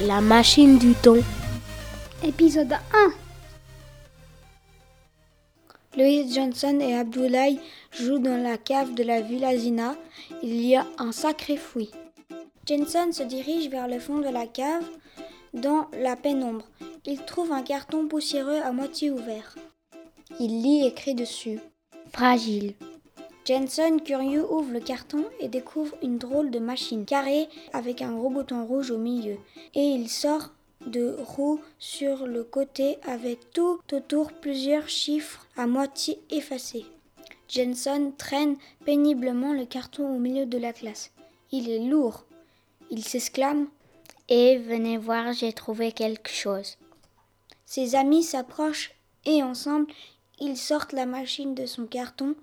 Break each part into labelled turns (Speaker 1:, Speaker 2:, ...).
Speaker 1: La machine du temps.
Speaker 2: Épisode 1 Loïs Johnson et Abdoulaye jouent dans la cave de la Villa Zina. Il y a un sacré fouillis. Jensen se dirige vers le fond de la cave, dans la pénombre. Il trouve un carton poussiéreux à moitié ouvert. Il lit écrit dessus.
Speaker 3: Fragile.
Speaker 2: Jensen, curieux, ouvre le carton et découvre une drôle de machine carrée avec un gros bouton rouge au milieu. Et il sort de roues sur le côté avec tout autour plusieurs chiffres à moitié effacés. Jensen traîne péniblement le carton au milieu de la classe. Il est lourd. Il s'exclame
Speaker 3: Et venez voir, j'ai trouvé quelque chose.
Speaker 2: Ses amis s'approchent et ensemble, ils sortent la machine de son carton.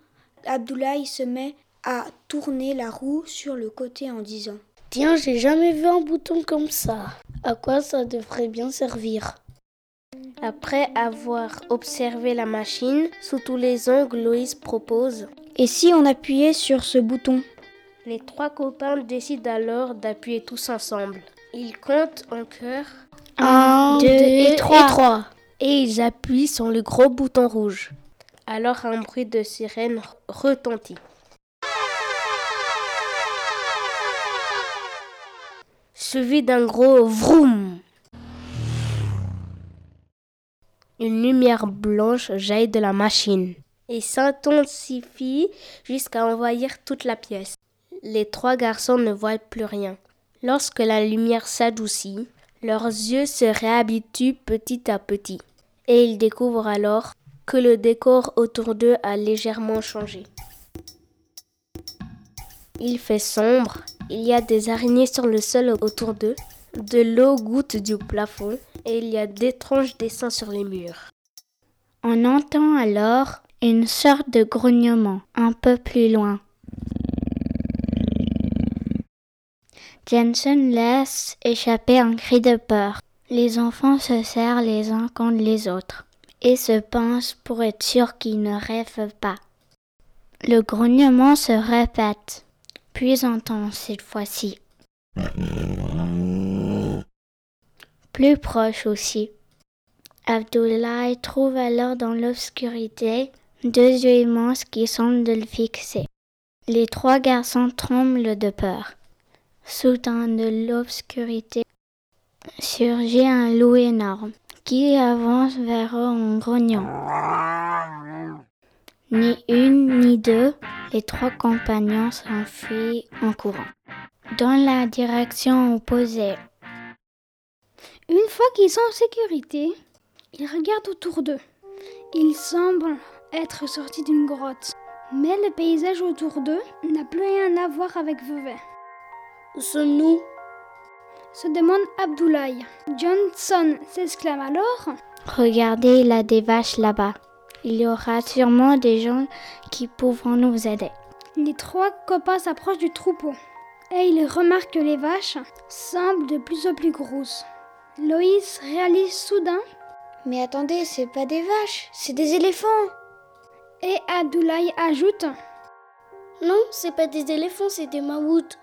Speaker 2: Abdoulaye se met à tourner la roue sur le côté en disant
Speaker 1: Tiens, j'ai jamais vu un bouton comme ça. À quoi ça devrait bien servir? Après avoir observé la machine sous tous les angles, Loïs propose
Speaker 2: Et si on appuyait sur ce bouton?
Speaker 1: Les trois copains décident alors d'appuyer tous ensemble. Ils comptent en chœur
Speaker 3: Un, deux, et trois.
Speaker 1: et trois. Et ils appuient sur le gros bouton rouge. Alors un bruit de sirène retentit. Suivi d'un gros vroom. Une lumière blanche jaillit de la machine et s'intensifie jusqu'à envahir toute la pièce. Les trois garçons ne voient plus rien. Lorsque la lumière s'adoucit, leurs yeux se réhabituent petit à petit et ils découvrent alors que le décor autour d'eux a légèrement changé. Il fait sombre, il y a des araignées sur le sol autour d'eux, de l'eau goutte du plafond et il y a d'étranges dessins sur les murs.
Speaker 3: On entend alors une sorte de grognement un peu plus loin. Jensen laisse échapper un cri de peur. Les enfants se serrent les uns contre les autres et se pincent pour être sûrs qu'ils ne rêvent pas. Le grognement se répète, plus intense cette fois-ci. Plus proche aussi. Abdoulaye trouve alors dans l'obscurité deux yeux immenses qui semblent le fixer. Les trois garçons tremblent de peur. Soudain de l'obscurité surgit un loup énorme qui avance vers eux en grognant. Ni une ni deux, les trois compagnons s'enfuient en courant. Dans la direction opposée.
Speaker 2: Une fois qu'ils sont en sécurité, ils regardent autour d'eux. Ils semblent être sortis d'une grotte, mais le paysage autour d'eux n'a plus rien à voir avec Vevey.
Speaker 1: Où sommes-nous?
Speaker 2: Se demande Abdoulaye. Johnson s'exclame alors
Speaker 3: Regardez, il y a des vaches là-bas. Il y aura sûrement des gens qui pourront nous aider.
Speaker 2: Les trois copains s'approchent du troupeau et ils remarquent que les vaches semblent de plus en plus grosses. Loïs réalise soudain
Speaker 4: Mais attendez, c'est pas des vaches, c'est des éléphants
Speaker 2: Et Abdoulaye ajoute
Speaker 1: Non, c'est pas des éléphants, c'est des mammouths.